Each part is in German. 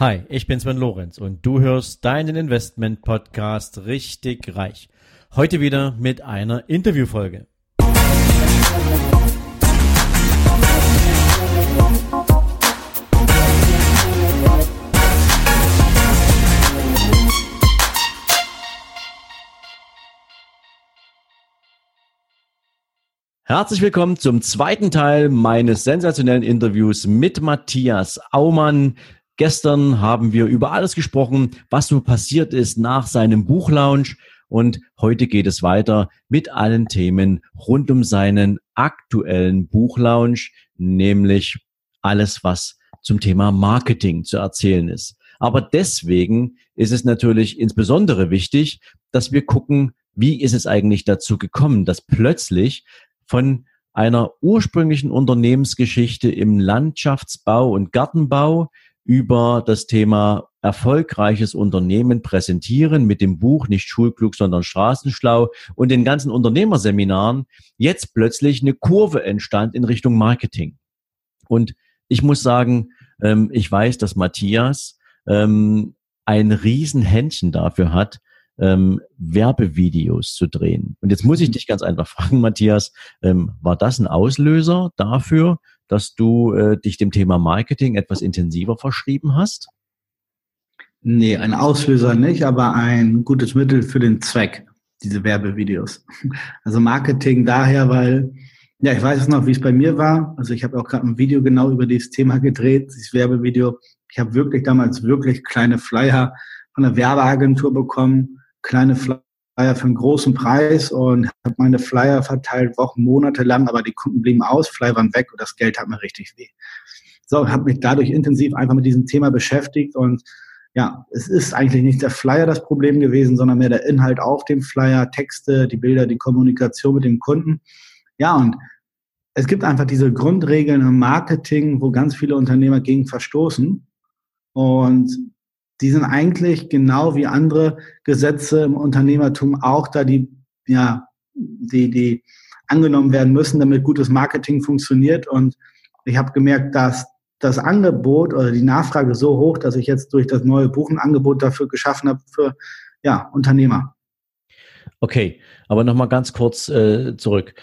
Hi, ich bin Sven Lorenz und du hörst deinen Investment Podcast richtig reich. Heute wieder mit einer Interviewfolge. Herzlich willkommen zum zweiten Teil meines sensationellen Interviews mit Matthias Aumann. Gestern haben wir über alles gesprochen, was so passiert ist nach seinem Buchlaunch. Und heute geht es weiter mit allen Themen rund um seinen aktuellen Buchlaunch, nämlich alles, was zum Thema Marketing zu erzählen ist. Aber deswegen ist es natürlich insbesondere wichtig, dass wir gucken, wie ist es eigentlich dazu gekommen, dass plötzlich von einer ursprünglichen Unternehmensgeschichte im Landschaftsbau und Gartenbau über das Thema erfolgreiches Unternehmen präsentieren mit dem Buch nicht schulklug, sondern straßenschlau und den ganzen Unternehmerseminaren jetzt plötzlich eine Kurve entstand in Richtung Marketing. Und ich muss sagen, ähm, ich weiß, dass Matthias ähm, ein Riesenhändchen dafür hat, ähm, Werbevideos zu drehen. Und jetzt muss ich dich ganz einfach fragen, Matthias, war das ein Auslöser dafür, dass du äh, dich dem Thema Marketing etwas intensiver verschrieben hast? Nee, ein Auslöser nicht, aber ein gutes Mittel für den Zweck, diese Werbevideos. Also Marketing daher, weil, ja, ich weiß es noch, wie es bei mir war. Also ich habe auch gerade ein Video genau über dieses Thema gedreht, dieses Werbevideo. Ich habe wirklich damals wirklich kleine Flyer von der Werbeagentur bekommen, kleine Flyer Flyer für einen großen Preis und habe meine Flyer verteilt, Wochen, Monate lang, aber die Kunden blieben aus, Flyer waren weg und das Geld hat mir richtig weh. So, habe mich dadurch intensiv einfach mit diesem Thema beschäftigt und ja, es ist eigentlich nicht der Flyer das Problem gewesen, sondern mehr der Inhalt auf dem Flyer, Texte, die Bilder, die Kommunikation mit dem Kunden. Ja, und es gibt einfach diese Grundregeln im Marketing, wo ganz viele Unternehmer gegen verstoßen. Und die sind eigentlich genau wie andere Gesetze im Unternehmertum auch da, die, ja, die, die angenommen werden müssen, damit gutes Marketing funktioniert. Und ich habe gemerkt, dass das Angebot oder die Nachfrage so hoch, dass ich jetzt durch das neue Buch ein Angebot dafür geschaffen habe für ja, Unternehmer. Okay, aber nochmal ganz kurz äh, zurück.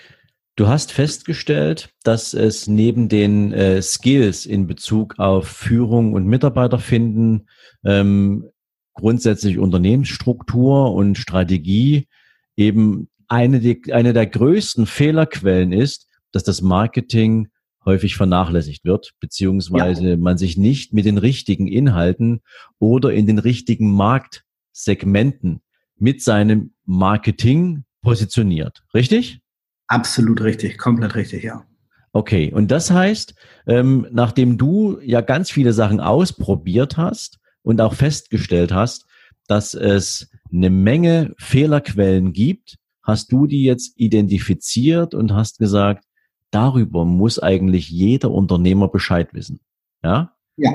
Du hast festgestellt, dass es neben den äh, Skills in Bezug auf Führung und Mitarbeiterfinden, ähm, grundsätzlich Unternehmensstruktur und Strategie eben eine, die, eine der größten Fehlerquellen ist, dass das Marketing häufig vernachlässigt wird, beziehungsweise ja. man sich nicht mit den richtigen Inhalten oder in den richtigen Marktsegmenten mit seinem Marketing positioniert. Richtig? Absolut richtig, komplett richtig, ja. Okay, und das heißt, ähm, nachdem du ja ganz viele Sachen ausprobiert hast und auch festgestellt hast, dass es eine Menge Fehlerquellen gibt, hast du die jetzt identifiziert und hast gesagt, darüber muss eigentlich jeder Unternehmer Bescheid wissen. Ja? Ja,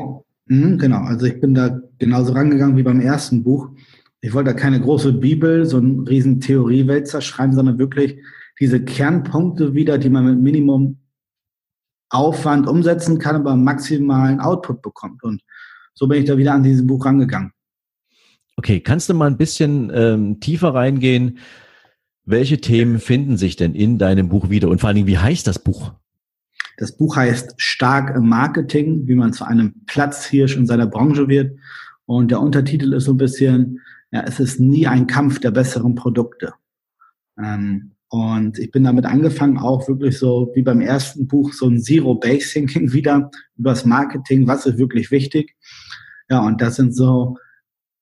mhm, genau. Also ich bin da genauso rangegangen wie beim ersten Buch. Ich wollte da keine große Bibel, so ein riesen Theoriewälzer schreiben, sondern wirklich diese Kernpunkte wieder, die man mit Minimum Aufwand umsetzen kann, aber maximalen Output bekommt. Und so bin ich da wieder an dieses Buch rangegangen. Okay, kannst du mal ein bisschen ähm, tiefer reingehen? Welche Themen finden sich denn in deinem Buch wieder? Und vor allen Dingen, wie heißt das Buch? Das Buch heißt Stark im Marketing, wie man zu einem Platzhirsch in seiner Branche wird. Und der Untertitel ist so ein bisschen, ja, es ist nie ein Kampf der besseren Produkte. Ähm, und ich bin damit angefangen, auch wirklich so wie beim ersten Buch, so ein Zero-Base-Thinking wieder über das Marketing, was ist wirklich wichtig. Ja, und das sind so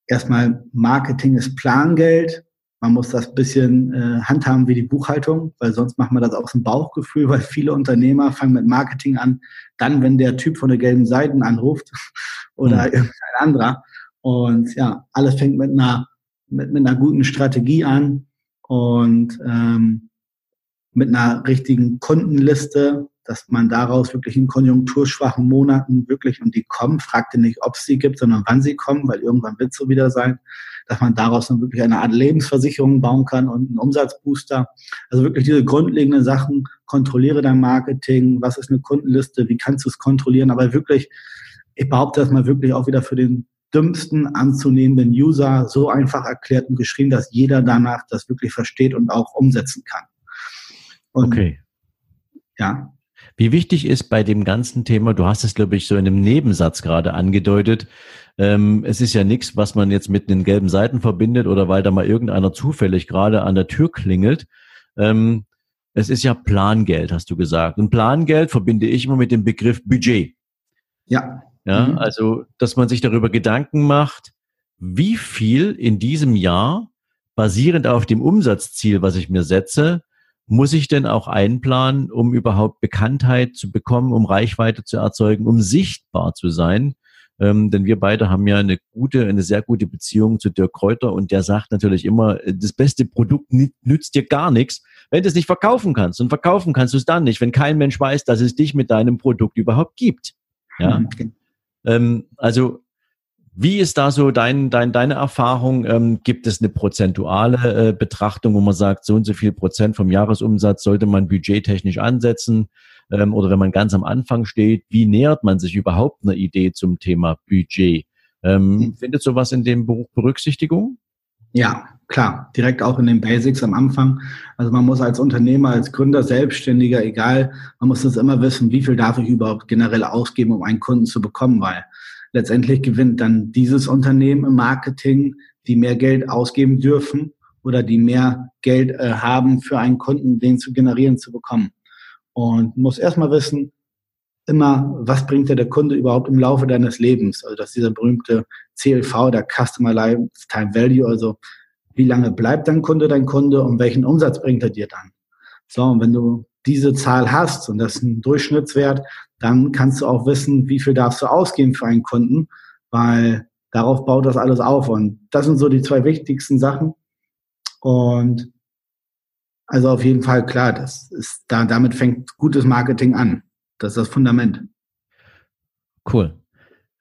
erstmal Marketing ist Plangeld. Man muss das bisschen äh, handhaben wie die Buchhaltung, weil sonst macht man das aus dem Bauchgefühl, weil viele Unternehmer fangen mit Marketing an, dann, wenn der Typ von der gelben Seiten anruft oder mhm. irgendein anderer. Und ja, alles fängt mit einer, mit, mit einer guten Strategie an, und ähm, mit einer richtigen Kundenliste, dass man daraus wirklich in konjunkturschwachen Monaten wirklich, und die kommen, fragte nicht, ob es sie gibt, sondern wann sie kommen, weil irgendwann wird es so wieder sein, dass man daraus dann wirklich eine Art Lebensversicherung bauen kann und einen Umsatzbooster. Also wirklich diese grundlegenden Sachen, kontrolliere dein Marketing, was ist eine Kundenliste, wie kannst du es kontrollieren, aber wirklich ich behaupte das mal wirklich auch wieder für den dümmsten anzunehmenden User so einfach erklärt und geschrieben, dass jeder danach das wirklich versteht und auch umsetzen kann. Und, okay. Ja. Wie wichtig ist bei dem ganzen Thema, du hast es, glaube ich, so in einem Nebensatz gerade angedeutet, ähm, es ist ja nichts, was man jetzt mit den gelben Seiten verbindet oder weil da mal irgendeiner zufällig gerade an der Tür klingelt. Ähm, es ist ja Plangeld, hast du gesagt. Und Plangeld verbinde ich immer mit dem Begriff Budget. Ja. Ja, mhm. also, dass man sich darüber Gedanken macht, wie viel in diesem Jahr basierend auf dem Umsatzziel, was ich mir setze, muss ich denn auch einplanen, um überhaupt Bekanntheit zu bekommen, um Reichweite zu erzeugen, um sichtbar zu sein? Ähm, denn wir beide haben ja eine gute, eine sehr gute Beziehung zu Dirk Kräuter und der sagt natürlich immer, das beste Produkt nützt dir gar nichts, wenn du es nicht verkaufen kannst. Und verkaufen kannst du es dann nicht, wenn kein Mensch weiß, dass es dich mit deinem Produkt überhaupt gibt. Ja. Mhm. Ähm, also wie ist da so dein, dein, deine Erfahrung? Ähm, gibt es eine prozentuale äh, Betrachtung, wo man sagt, so und so viel Prozent vom Jahresumsatz sollte man budgettechnisch ansetzen? Ähm, oder wenn man ganz am Anfang steht, wie nähert man sich überhaupt einer Idee zum Thema Budget? Ähm, hm. findet sowas in dem Buch Berücksichtigung? Ja, klar, direkt auch in den Basics am Anfang. Also man muss als Unternehmer, als Gründer, Selbstständiger, egal, man muss das immer wissen, wie viel darf ich überhaupt generell ausgeben, um einen Kunden zu bekommen, weil letztendlich gewinnt dann dieses Unternehmen im Marketing, die mehr Geld ausgeben dürfen oder die mehr Geld äh, haben für einen Kunden, den zu generieren, zu bekommen. Und muss erstmal wissen, immer, was bringt dir der Kunde überhaupt im Laufe deines Lebens? Also das ist dieser berühmte CLV, der Customer Lifetime Value, also wie lange bleibt dein Kunde dein Kunde und welchen Umsatz bringt er dir dann? So, und wenn du diese Zahl hast und das ist ein Durchschnittswert, dann kannst du auch wissen, wie viel darfst du ausgeben für einen Kunden, weil darauf baut das alles auf. Und das sind so die zwei wichtigsten Sachen. Und also auf jeden Fall klar, das ist da, damit fängt gutes Marketing an. Das ist das Fundament. Cool.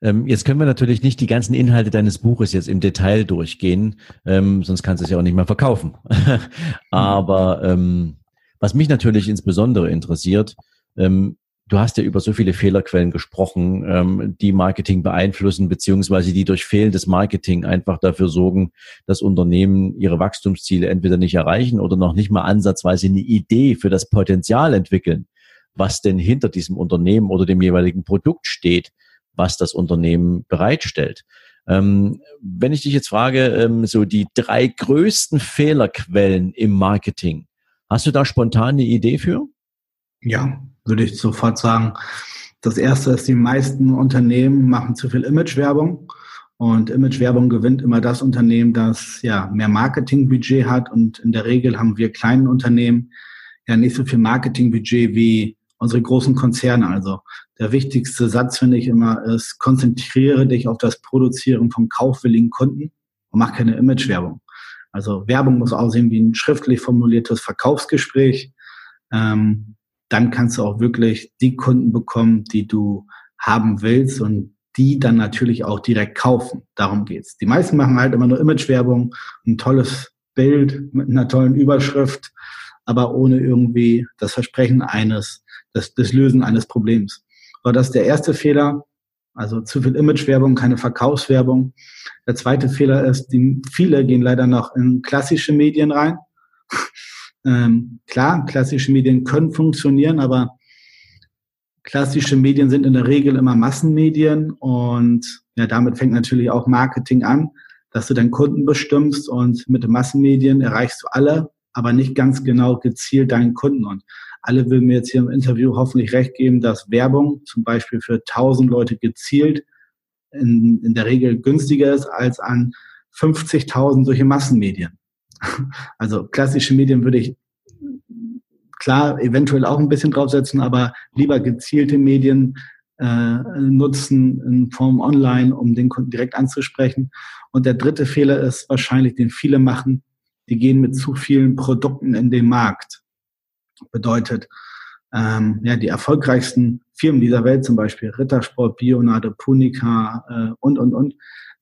Ähm, jetzt können wir natürlich nicht die ganzen Inhalte deines Buches jetzt im Detail durchgehen, ähm, sonst kannst du es ja auch nicht mehr verkaufen. Aber ähm, was mich natürlich insbesondere interessiert, ähm, du hast ja über so viele Fehlerquellen gesprochen, ähm, die Marketing beeinflussen, beziehungsweise die durch fehlendes Marketing einfach dafür sorgen, dass Unternehmen ihre Wachstumsziele entweder nicht erreichen oder noch nicht mal ansatzweise eine Idee für das Potenzial entwickeln, was denn hinter diesem Unternehmen oder dem jeweiligen Produkt steht, was das Unternehmen bereitstellt. Ähm, wenn ich dich jetzt frage, ähm, so die drei größten Fehlerquellen im Marketing, Hast du da spontan eine Idee für? Ja, würde ich sofort sagen. Das erste ist, die meisten Unternehmen machen zu viel Imagewerbung. Und Imagewerbung gewinnt immer das Unternehmen, das ja mehr Marketingbudget hat. Und in der Regel haben wir kleinen Unternehmen ja nicht so viel Marketingbudget wie unsere großen Konzerne. Also der wichtigste Satz finde ich immer ist, konzentriere dich auf das Produzieren von kaufwilligen Kunden und mach keine Imagewerbung. Also Werbung muss aussehen wie ein schriftlich formuliertes Verkaufsgespräch. Ähm, dann kannst du auch wirklich die Kunden bekommen, die du haben willst und die dann natürlich auch direkt kaufen. Darum geht's. Die meisten machen halt immer nur Imagewerbung, ein tolles Bild mit einer tollen Überschrift, aber ohne irgendwie das Versprechen eines, das, das Lösen eines Problems. Aber das der erste Fehler. Also zu viel Imagewerbung, keine Verkaufswerbung. Der zweite Fehler ist, die, viele gehen leider noch in klassische Medien rein. ähm, klar, klassische Medien können funktionieren, aber klassische Medien sind in der Regel immer Massenmedien und ja, damit fängt natürlich auch Marketing an, dass du deinen Kunden bestimmst und mit den Massenmedien erreichst du alle, aber nicht ganz genau gezielt deinen Kunden. Und alle will mir jetzt hier im Interview hoffentlich recht geben, dass Werbung zum Beispiel für 1000 Leute gezielt in, in der Regel günstiger ist als an 50.000 solche Massenmedien. Also klassische Medien würde ich klar eventuell auch ein bisschen draufsetzen, aber lieber gezielte Medien äh, nutzen in Form online, um den Kunden direkt anzusprechen. Und der dritte Fehler ist wahrscheinlich, den viele machen, die gehen mit zu vielen Produkten in den Markt. Bedeutet, ähm, ja, die erfolgreichsten Firmen dieser Welt, zum Beispiel Rittersport, Bionade, Punica äh, und, und, und,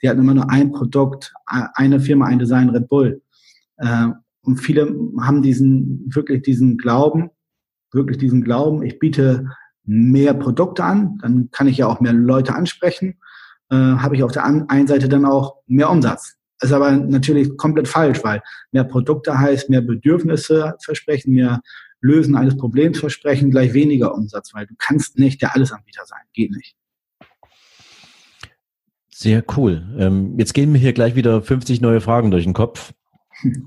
die hatten immer nur ein Produkt, eine Firma, ein Design, Red Bull. Äh, und viele haben diesen, wirklich diesen Glauben, wirklich diesen Glauben, ich biete mehr Produkte an, dann kann ich ja auch mehr Leute ansprechen, äh, habe ich auf der einen Seite dann auch mehr Umsatz. Ist aber natürlich komplett falsch, weil mehr Produkte heißt mehr Bedürfnisse versprechen, mehr Lösen eines Problems versprechen, gleich weniger Umsatz, weil du kannst nicht der Allesanbieter sein. Geht nicht. Sehr cool. Ähm, jetzt gehen mir hier gleich wieder 50 neue Fragen durch den Kopf.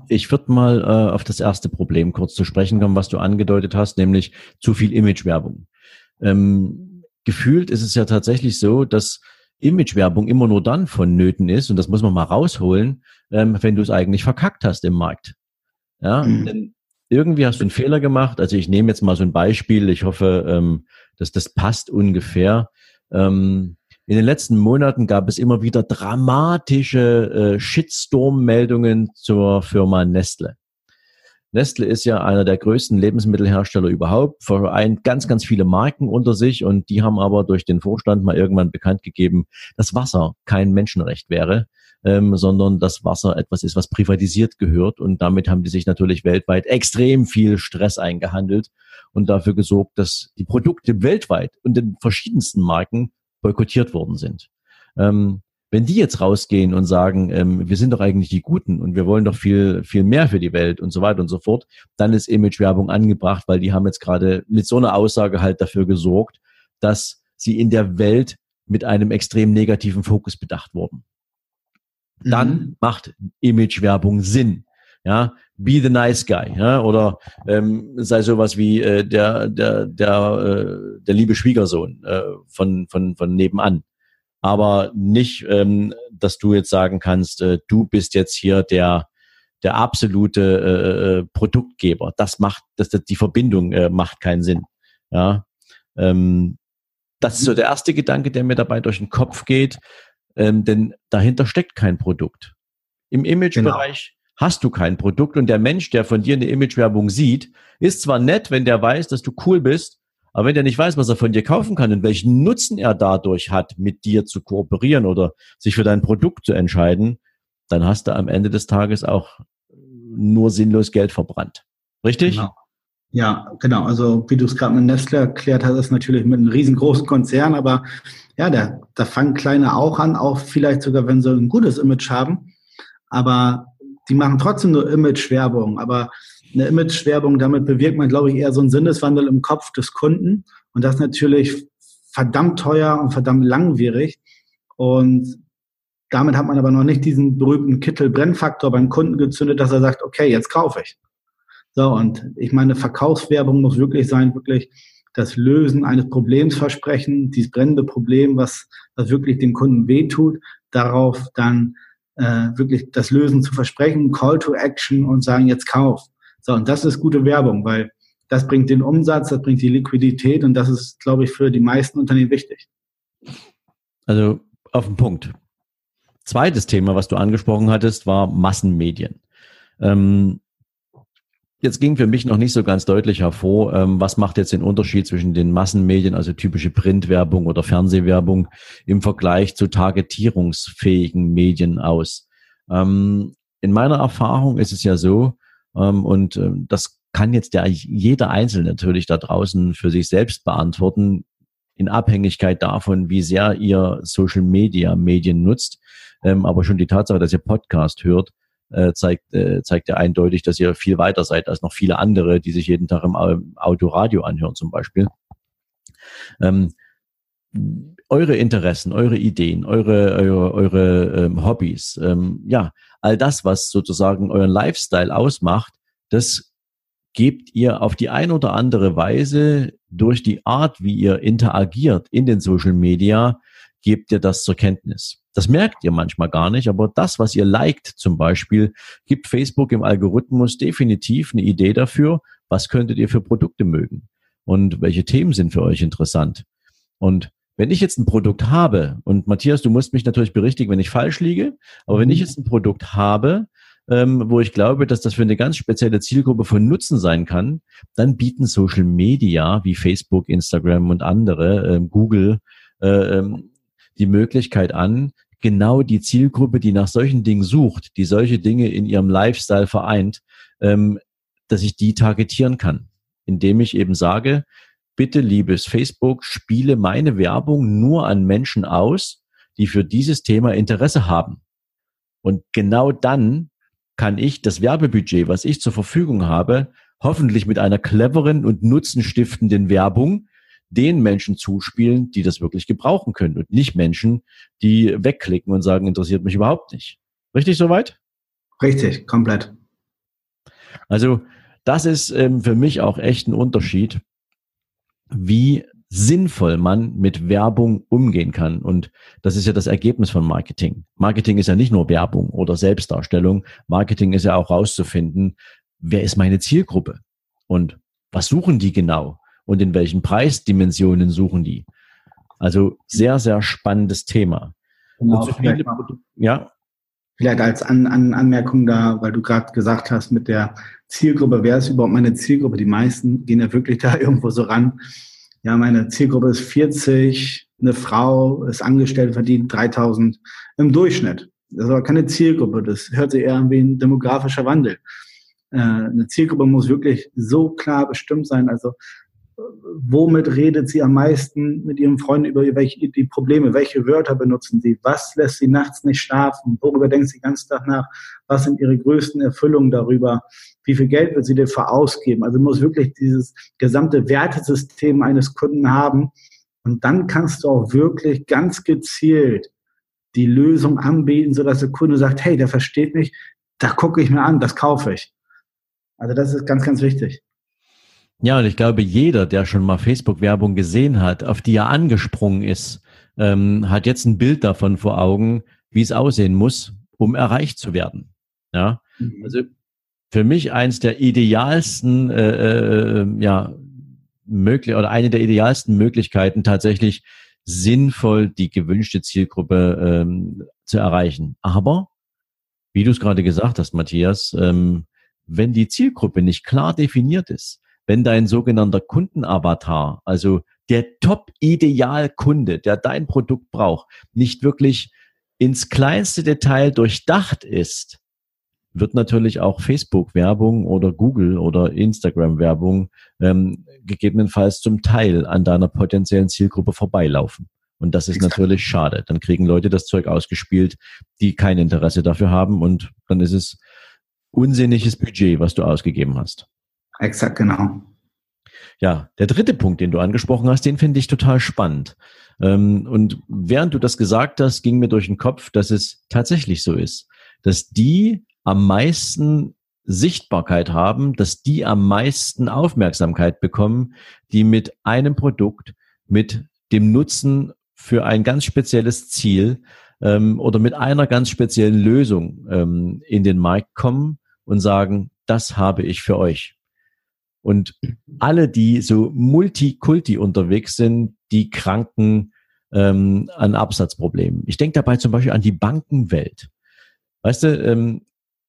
Ich würde mal äh, auf das erste Problem kurz zu sprechen kommen, was du angedeutet hast, nämlich zu viel Imagewerbung. Ähm, gefühlt ist es ja tatsächlich so, dass Imagewerbung immer nur dann vonnöten ist, und das muss man mal rausholen, ähm, wenn du es eigentlich verkackt hast im Markt. Ja, mhm. denn irgendwie hast du einen Fehler gemacht. Also ich nehme jetzt mal so ein Beispiel. Ich hoffe, ähm, dass das passt ungefähr. Ähm, in den letzten Monaten gab es immer wieder dramatische äh, Shitstorm-Meldungen zur Firma Nestle. Nestle ist ja einer der größten Lebensmittelhersteller überhaupt, vereint ganz, ganz viele Marken unter sich und die haben aber durch den Vorstand mal irgendwann bekannt gegeben, dass Wasser kein Menschenrecht wäre, ähm, sondern dass Wasser etwas ist, was privatisiert gehört und damit haben die sich natürlich weltweit extrem viel Stress eingehandelt und dafür gesorgt, dass die Produkte weltweit und in verschiedensten Marken boykottiert worden sind. Ähm, wenn die jetzt rausgehen und sagen, ähm, wir sind doch eigentlich die Guten und wir wollen doch viel, viel mehr für die Welt und so weiter und so fort, dann ist Imagewerbung angebracht, weil die haben jetzt gerade mit so einer Aussage halt dafür gesorgt, dass sie in der Welt mit einem extrem negativen Fokus bedacht wurden. Dann mhm. macht Imagewerbung Sinn. Ja, be the nice guy, ja, oder ähm, sei sowas wie äh, der der der äh, der liebe Schwiegersohn äh, von von von nebenan aber nicht, ähm, dass du jetzt sagen kannst, äh, du bist jetzt hier der der absolute äh, äh, Produktgeber. Das macht, das, das die Verbindung äh, macht keinen Sinn. Ja, ähm, das ist so der erste Gedanke, der mir dabei durch den Kopf geht, ähm, denn dahinter steckt kein Produkt. Im Imagebereich genau. hast du kein Produkt und der Mensch, der von dir eine Imagewerbung sieht, ist zwar nett, wenn der weiß, dass du cool bist, aber wenn der nicht weiß, was er von dir kaufen kann und welchen Nutzen er dadurch hat, mit dir zu kooperieren oder sich für dein Produkt zu entscheiden, dann hast du am Ende des Tages auch nur sinnlos Geld verbrannt. Richtig? Genau. Ja, genau. Also wie du es gerade mit Nestle erklärt hast, ist natürlich mit einem riesengroßen Konzern, aber ja, da, da fangen Kleine auch an, auch vielleicht sogar, wenn sie ein gutes Image haben. Aber die machen trotzdem nur Image-Werbung. Aber eine Image-Werbung, damit bewirkt man, glaube ich, eher so einen Sinneswandel im Kopf des Kunden. Und das natürlich verdammt teuer und verdammt langwierig. Und damit hat man aber noch nicht diesen berühmten Kittel-Brennfaktor beim Kunden gezündet, dass er sagt, okay, jetzt kaufe ich. So, und ich meine, Verkaufswerbung muss wirklich sein, wirklich das Lösen eines Problems versprechen, dieses brennende Problem, was, was wirklich dem Kunden wehtut, darauf dann äh, wirklich das Lösen zu versprechen, Call to Action und sagen, jetzt kauf. So, und das ist gute Werbung, weil das bringt den Umsatz, das bringt die Liquidität und das ist, glaube ich, für die meisten Unternehmen wichtig. Also auf den Punkt. Zweites Thema, was du angesprochen hattest, war Massenmedien. Ähm, jetzt ging für mich noch nicht so ganz deutlich hervor, ähm, was macht jetzt den Unterschied zwischen den Massenmedien, also typische Printwerbung oder Fernsehwerbung, im Vergleich zu targetierungsfähigen Medien aus. Ähm, in meiner Erfahrung ist es ja so, und ähm, das kann jetzt der, jeder Einzelne natürlich da draußen für sich selbst beantworten, in Abhängigkeit davon, wie sehr ihr Social Media Medien nutzt. Ähm, aber schon die Tatsache, dass ihr Podcast hört, äh, zeigt, äh, zeigt ja eindeutig, dass ihr viel weiter seid als noch viele andere, die sich jeden Tag im Autoradio anhören zum Beispiel. Ähm, eure Interessen, eure Ideen, eure, eure, eure ähm, Hobbys, ähm, ja, all das, was sozusagen euren Lifestyle ausmacht, das gebt ihr auf die ein oder andere Weise durch die Art, wie ihr interagiert in den Social Media, gebt ihr das zur Kenntnis. Das merkt ihr manchmal gar nicht, aber das, was ihr liked zum Beispiel, gibt Facebook im Algorithmus definitiv eine Idee dafür, was könntet ihr für Produkte mögen und welche Themen sind für euch interessant. Und wenn ich jetzt ein Produkt habe, und Matthias, du musst mich natürlich berichtigen, wenn ich falsch liege, aber wenn ich mhm. jetzt ein Produkt habe, ähm, wo ich glaube, dass das für eine ganz spezielle Zielgruppe von Nutzen sein kann, dann bieten Social Media wie Facebook, Instagram und andere, ähm, Google, äh, ähm, die Möglichkeit an, genau die Zielgruppe, die nach solchen Dingen sucht, die solche Dinge in ihrem Lifestyle vereint, ähm, dass ich die targetieren kann, indem ich eben sage, bitte, liebes Facebook, spiele meine Werbung nur an Menschen aus, die für dieses Thema Interesse haben. Und genau dann kann ich das Werbebudget, was ich zur Verfügung habe, hoffentlich mit einer cleveren und nutzenstiftenden Werbung den Menschen zuspielen, die das wirklich gebrauchen können und nicht Menschen, die wegklicken und sagen, interessiert mich überhaupt nicht. Richtig soweit? Richtig, komplett. Also das ist ähm, für mich auch echt ein Unterschied, wie sinnvoll man mit Werbung umgehen kann. Und das ist ja das Ergebnis von Marketing. Marketing ist ja nicht nur Werbung oder Selbstdarstellung. Marketing ist ja auch rauszufinden, wer ist meine Zielgruppe und was suchen die genau und in welchen Preisdimensionen suchen die. Also sehr, sehr spannendes Thema. Genau, so ja. Vielleicht als An An Anmerkung da, weil du gerade gesagt hast mit der Zielgruppe, wer ist überhaupt meine Zielgruppe? Die meisten gehen ja wirklich da irgendwo so ran ja, meine Zielgruppe ist 40, eine Frau ist angestellt, verdient 3000 im Durchschnitt. Das ist aber keine Zielgruppe, das hört sich eher an wie ein demografischer Wandel. Äh, eine Zielgruppe muss wirklich so klar bestimmt sein, also womit redet sie am meisten mit ihren Freunden über welche, die Probleme? Welche Wörter benutzen sie? Was lässt sie nachts nicht schlafen? Worüber denkt sie den ganzen Tag nach? Was sind ihre größten Erfüllungen darüber? Wie viel Geld wird sie dafür ausgeben? Also muss wirklich dieses gesamte Wertesystem eines Kunden haben. Und dann kannst du auch wirklich ganz gezielt die Lösung anbieten, sodass der Kunde sagt, hey, der versteht mich, da gucke ich mir an, das kaufe ich. Also das ist ganz, ganz wichtig. Ja, und ich glaube, jeder, der schon mal Facebook-Werbung gesehen hat, auf die er angesprungen ist, ähm, hat jetzt ein Bild davon vor Augen, wie es aussehen muss, um erreicht zu werden. Ja, mhm. also für mich eins der idealsten, äh, äh, ja, möglich oder eine der idealsten Möglichkeiten tatsächlich sinnvoll die gewünschte Zielgruppe ähm, zu erreichen. Aber wie du es gerade gesagt hast, Matthias, ähm, wenn die Zielgruppe nicht klar definiert ist, wenn dein sogenannter Kundenavatar, also der Top-Ideal-Kunde, der dein Produkt braucht, nicht wirklich ins kleinste Detail durchdacht ist, wird natürlich auch Facebook-Werbung oder Google oder Instagram-Werbung ähm, gegebenenfalls zum Teil an deiner potenziellen Zielgruppe vorbeilaufen. Und das ist natürlich schade. Dann kriegen Leute das Zeug ausgespielt, die kein Interesse dafür haben und dann ist es unsinniges Budget, was du ausgegeben hast. Exakt, genau. Ja, der dritte Punkt, den du angesprochen hast, den finde ich total spannend. Ähm, und während du das gesagt hast, ging mir durch den Kopf, dass es tatsächlich so ist, dass die am meisten Sichtbarkeit haben, dass die am meisten Aufmerksamkeit bekommen, die mit einem Produkt, mit dem Nutzen für ein ganz spezielles Ziel ähm, oder mit einer ganz speziellen Lösung ähm, in den Markt kommen und sagen, das habe ich für euch. Und alle, die so Multikulti unterwegs sind, die kranken ähm, an Absatzproblemen. Ich denke dabei zum Beispiel an die Bankenwelt. Weißt du, ähm,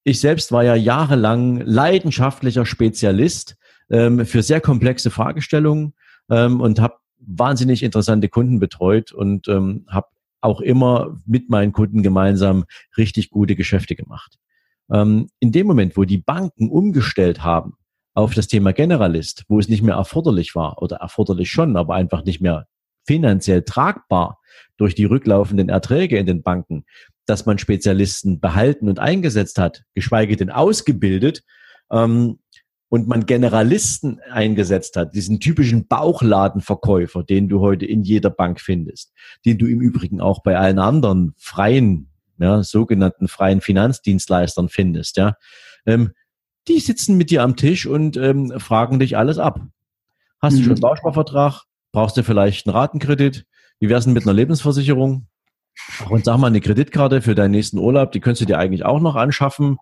ich selbst war ja jahrelang leidenschaftlicher Spezialist ähm, für sehr komplexe Fragestellungen ähm, und habe wahnsinnig interessante Kunden betreut und ähm, habe auch immer mit meinen Kunden gemeinsam richtig gute Geschäfte gemacht. Ähm, in dem Moment, wo die Banken umgestellt haben auf das Thema Generalist, wo es nicht mehr erforderlich war oder erforderlich schon, aber einfach nicht mehr finanziell tragbar durch die rücklaufenden Erträge in den Banken, dass man Spezialisten behalten und eingesetzt hat, geschweige denn ausgebildet, ähm, und man Generalisten eingesetzt hat, diesen typischen Bauchladenverkäufer, den du heute in jeder Bank findest, den du im Übrigen auch bei allen anderen freien, ja, sogenannten freien Finanzdienstleistern findest, ja, ähm, die sitzen mit dir am Tisch und ähm, fragen dich alles ab. Hast mhm. du schon einen Bausparvertrag? Brauchst du vielleicht einen Ratenkredit? Wie wär's denn mit einer Lebensversicherung? Und sag mal, eine Kreditkarte für deinen nächsten Urlaub, die könntest du dir eigentlich auch noch anschaffen.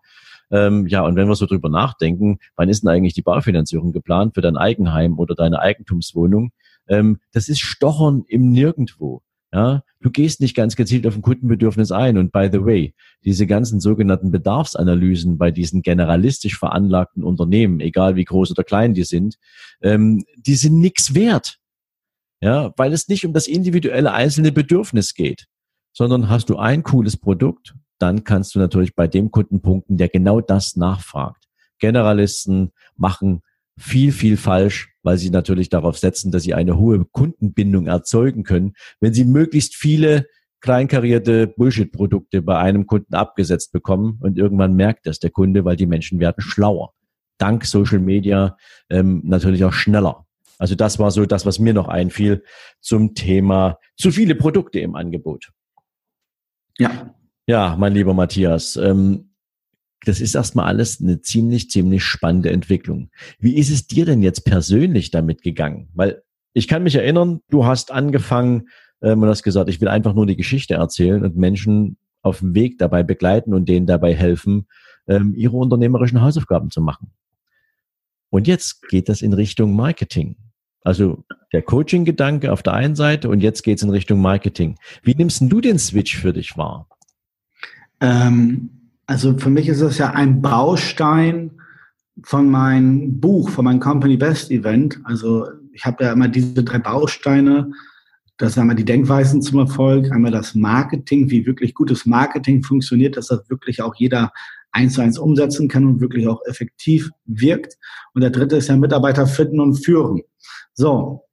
Ähm, ja, und wenn wir so drüber nachdenken, wann ist denn eigentlich die Baufinanzierung geplant für dein Eigenheim oder deine Eigentumswohnung? Ähm, das ist Stochern im Nirgendwo. Ja, du gehst nicht ganz gezielt auf ein Kundenbedürfnis ein. Und by the way, diese ganzen sogenannten Bedarfsanalysen bei diesen generalistisch veranlagten Unternehmen, egal wie groß oder klein die sind, ähm, die sind nix wert. Ja, weil es nicht um das individuelle einzelne Bedürfnis geht, sondern hast du ein cooles Produkt, dann kannst du natürlich bei dem Kunden punkten, der genau das nachfragt. Generalisten machen viel, viel falsch, weil sie natürlich darauf setzen, dass sie eine hohe Kundenbindung erzeugen können, wenn sie möglichst viele kleinkarierte Bullshit-Produkte bei einem Kunden abgesetzt bekommen und irgendwann merkt das der Kunde, weil die Menschen werden schlauer. Dank Social Media ähm, natürlich auch schneller. Also das war so das, was mir noch einfiel zum Thema zu viele Produkte im Angebot. Ja. Ja, mein lieber Matthias, ähm, das ist erstmal alles eine ziemlich, ziemlich spannende Entwicklung. Wie ist es dir denn jetzt persönlich damit gegangen? Weil ich kann mich erinnern, du hast angefangen ähm, und hast gesagt, ich will einfach nur die Geschichte erzählen und Menschen auf dem Weg dabei begleiten und denen dabei helfen, ähm, ihre unternehmerischen Hausaufgaben zu machen. Und jetzt geht das in Richtung Marketing. Also der Coaching-Gedanke auf der einen Seite und jetzt geht es in Richtung Marketing. Wie nimmst du den Switch für dich wahr? Ähm, also für mich ist das ja ein Baustein von meinem Buch, von meinem Company Best Event. Also ich habe ja immer diese drei Bausteine. Das ist einmal die Denkweisen zum Erfolg, einmal das Marketing, wie wirklich gutes Marketing funktioniert, dass das wirklich auch jeder eins zu eins umsetzen kann und wirklich auch effektiv wirkt. Und der dritte ist ja Mitarbeiter finden und führen. So.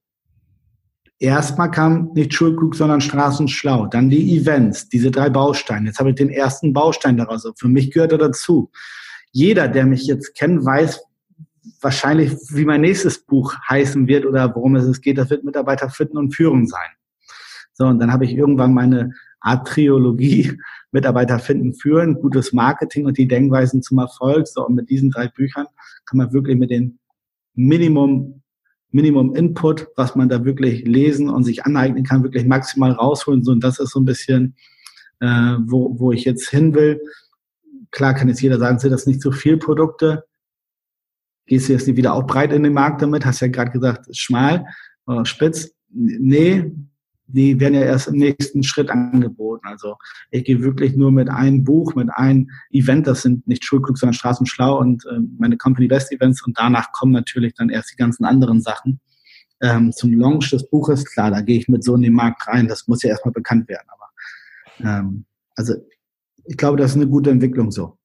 Erstmal kam nicht Schulklug, sondern Straßenschlau. Dann die Events, diese drei Bausteine. Jetzt habe ich den ersten Baustein daraus. Also für mich gehört er dazu. Jeder, der mich jetzt kennt, weiß wahrscheinlich, wie mein nächstes Buch heißen wird oder worum es geht. Das wird Mitarbeiter finden und führen sein. So, und dann habe ich irgendwann meine Art Triologie Mitarbeiter finden, führen, gutes Marketing und die Denkweisen zum Erfolg. So, und mit diesen drei Büchern kann man wirklich mit den Minimum Minimum Input, was man da wirklich lesen und sich aneignen kann, wirklich maximal rausholen. So, und das ist so ein bisschen, äh, wo, wo ich jetzt hin will. Klar kann jetzt jeder sagen, sind das nicht zu viel Produkte? Gehst du jetzt nicht wieder auch breit in den Markt damit? Hast ja gerade gesagt, schmal oder spitz. Nee, die werden ja erst im nächsten Schritt angeboten. Also ich gehe wirklich nur mit einem Buch, mit einem Event, das sind nicht Schulklug, sondern Straßenschlau und äh, meine Company Best Events und danach kommen natürlich dann erst die ganzen anderen Sachen. Ähm, zum Launch des Buches, klar, da gehe ich mit so in den Markt rein, das muss ja erstmal bekannt werden. Aber ähm, also ich glaube, das ist eine gute Entwicklung so.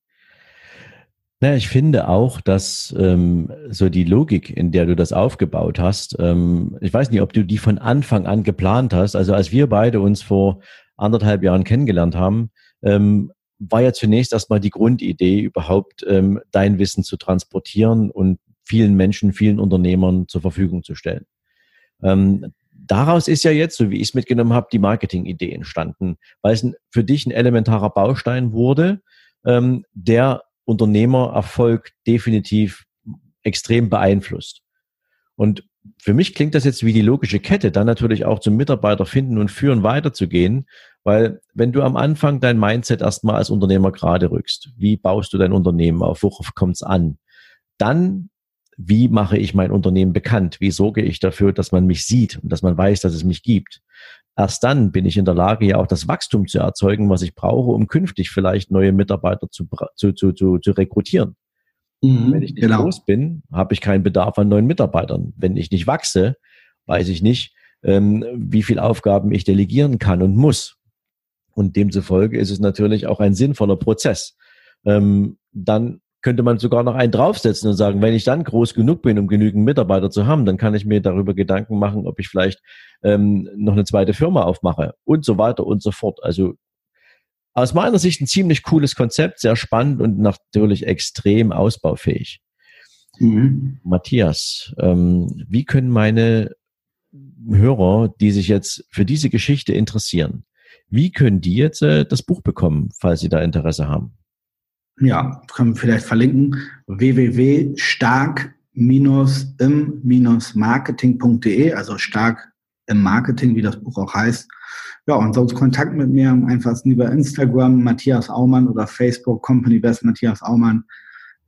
Naja, ich finde auch, dass ähm, so die Logik, in der du das aufgebaut hast, ähm, ich weiß nicht, ob du die von Anfang an geplant hast. Also als wir beide uns vor anderthalb Jahren kennengelernt haben, ähm, war ja zunächst erstmal die Grundidee, überhaupt ähm, dein Wissen zu transportieren und vielen Menschen, vielen Unternehmern zur Verfügung zu stellen. Ähm, daraus ist ja jetzt, so wie ich es mitgenommen habe, die Marketing-Idee entstanden, weil es für dich ein elementarer Baustein wurde, ähm, der Unternehmererfolg definitiv extrem beeinflusst. Und für mich klingt das jetzt wie die logische Kette, dann natürlich auch zum Mitarbeiter finden und führen weiterzugehen, weil wenn du am Anfang dein Mindset erstmal als Unternehmer gerade rückst, wie baust du dein Unternehmen auf, worauf kommt es an, dann wie mache ich mein Unternehmen bekannt, wie sorge ich dafür, dass man mich sieht und dass man weiß, dass es mich gibt, Erst dann bin ich in der Lage, ja auch das Wachstum zu erzeugen, was ich brauche, um künftig vielleicht neue Mitarbeiter zu, zu, zu, zu, zu rekrutieren. Mhm, Wenn ich nicht genau. groß bin, habe ich keinen Bedarf an neuen Mitarbeitern. Wenn ich nicht wachse, weiß ich nicht, ähm, wie viel Aufgaben ich delegieren kann und muss. Und demzufolge ist es natürlich auch ein sinnvoller Prozess. Ähm, dann könnte man sogar noch einen draufsetzen und sagen, wenn ich dann groß genug bin, um genügend Mitarbeiter zu haben, dann kann ich mir darüber Gedanken machen, ob ich vielleicht ähm, noch eine zweite Firma aufmache und so weiter und so fort. Also aus meiner Sicht ein ziemlich cooles Konzept, sehr spannend und natürlich extrem ausbaufähig. Mhm. Matthias, ähm, wie können meine Hörer, die sich jetzt für diese Geschichte interessieren, wie können die jetzt äh, das Buch bekommen, falls sie da Interesse haben? Ja, können wir vielleicht verlinken, www.stark-im-marketing.de, also stark im Marketing, wie das Buch auch heißt. Ja, und sonst Kontakt mit mir am einfachsten über Instagram, Matthias Aumann oder Facebook, Company Best Matthias Aumann.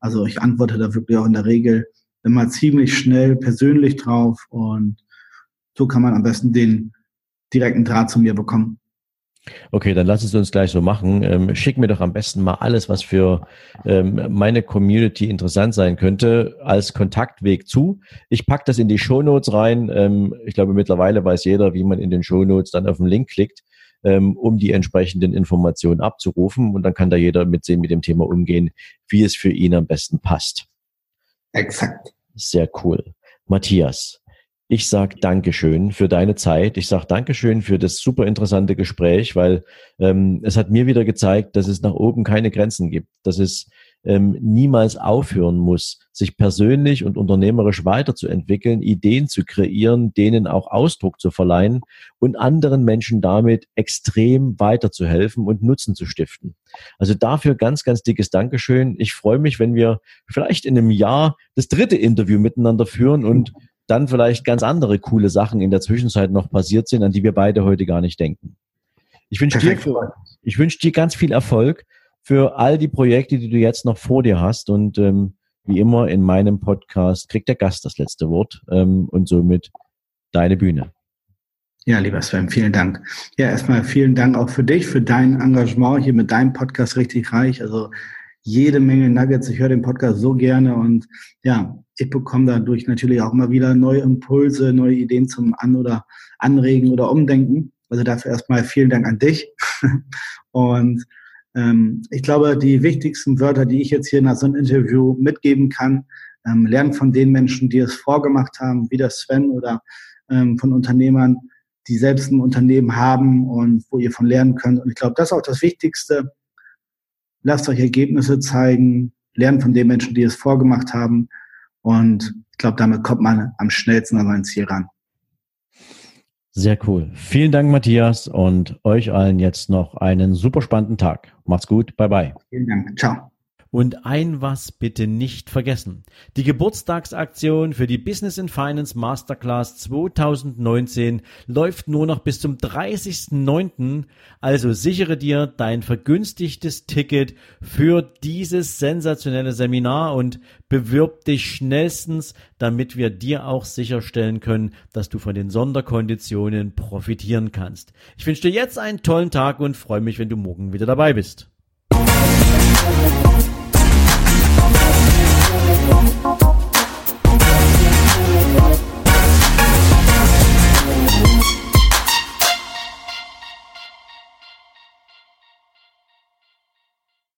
Also ich antworte da wirklich auch in der Regel immer ziemlich schnell persönlich drauf und so kann man am besten den direkten Draht zu mir bekommen. Okay, dann lass es uns gleich so machen. Ähm, schick mir doch am besten mal alles, was für ähm, meine Community interessant sein könnte, als Kontaktweg zu. Ich pack das in die Show Notes rein. Ähm, ich glaube, mittlerweile weiß jeder, wie man in den Show Notes dann auf den Link klickt, ähm, um die entsprechenden Informationen abzurufen. Und dann kann da jeder mitsehen, mit dem Thema umgehen, wie es für ihn am besten passt. Exakt. Sehr cool. Matthias, ich sag Dankeschön für deine Zeit. Ich sag Dankeschön für das super interessante Gespräch, weil ähm, es hat mir wieder gezeigt, dass es nach oben keine Grenzen gibt, dass es ähm, niemals aufhören muss, sich persönlich und unternehmerisch weiterzuentwickeln, Ideen zu kreieren, denen auch Ausdruck zu verleihen und anderen Menschen damit extrem weiterzuhelfen und Nutzen zu stiften. Also dafür ganz, ganz dickes Dankeschön. Ich freue mich, wenn wir vielleicht in einem Jahr das dritte Interview miteinander führen und dann vielleicht ganz andere coole Sachen in der Zwischenzeit noch passiert sind, an die wir beide heute gar nicht denken. Ich wünsche dir, ich wünsche dir ganz viel Erfolg für all die Projekte, die du jetzt noch vor dir hast. Und ähm, wie immer in meinem Podcast kriegt der Gast das letzte Wort ähm, und somit deine Bühne. Ja, lieber Sven, vielen Dank. Ja, erstmal vielen Dank auch für dich, für dein Engagement hier mit deinem Podcast richtig reich. Also jede Menge Nuggets. Ich höre den Podcast so gerne und ja, ich bekomme dadurch natürlich auch immer wieder neue Impulse, neue Ideen zum An- oder Anregen oder Umdenken. Also dafür erstmal vielen Dank an dich. und ähm, ich glaube, die wichtigsten Wörter, die ich jetzt hier nach so einem Interview mitgeben kann, ähm, lernen von den Menschen, die es vorgemacht haben, wie der Sven oder ähm, von Unternehmern, die selbst ein Unternehmen haben und wo ihr von lernen könnt. Und ich glaube, das ist auch das Wichtigste. Lasst euch Ergebnisse zeigen, lernen von den Menschen, die es vorgemacht haben. Und ich glaube, damit kommt man am schnellsten an sein Ziel ran. Sehr cool. Vielen Dank, Matthias, und euch allen jetzt noch einen super spannenden Tag. Macht's gut. Bye bye. Vielen Dank. Ciao. Und ein was bitte nicht vergessen. Die Geburtstagsaktion für die Business in Finance Masterclass 2019 läuft nur noch bis zum 30.09. Also sichere dir dein vergünstigtes Ticket für dieses sensationelle Seminar und bewirb dich schnellstens, damit wir dir auch sicherstellen können, dass du von den Sonderkonditionen profitieren kannst. Ich wünsche dir jetzt einen tollen Tag und freue mich, wenn du morgen wieder dabei bist. Thank.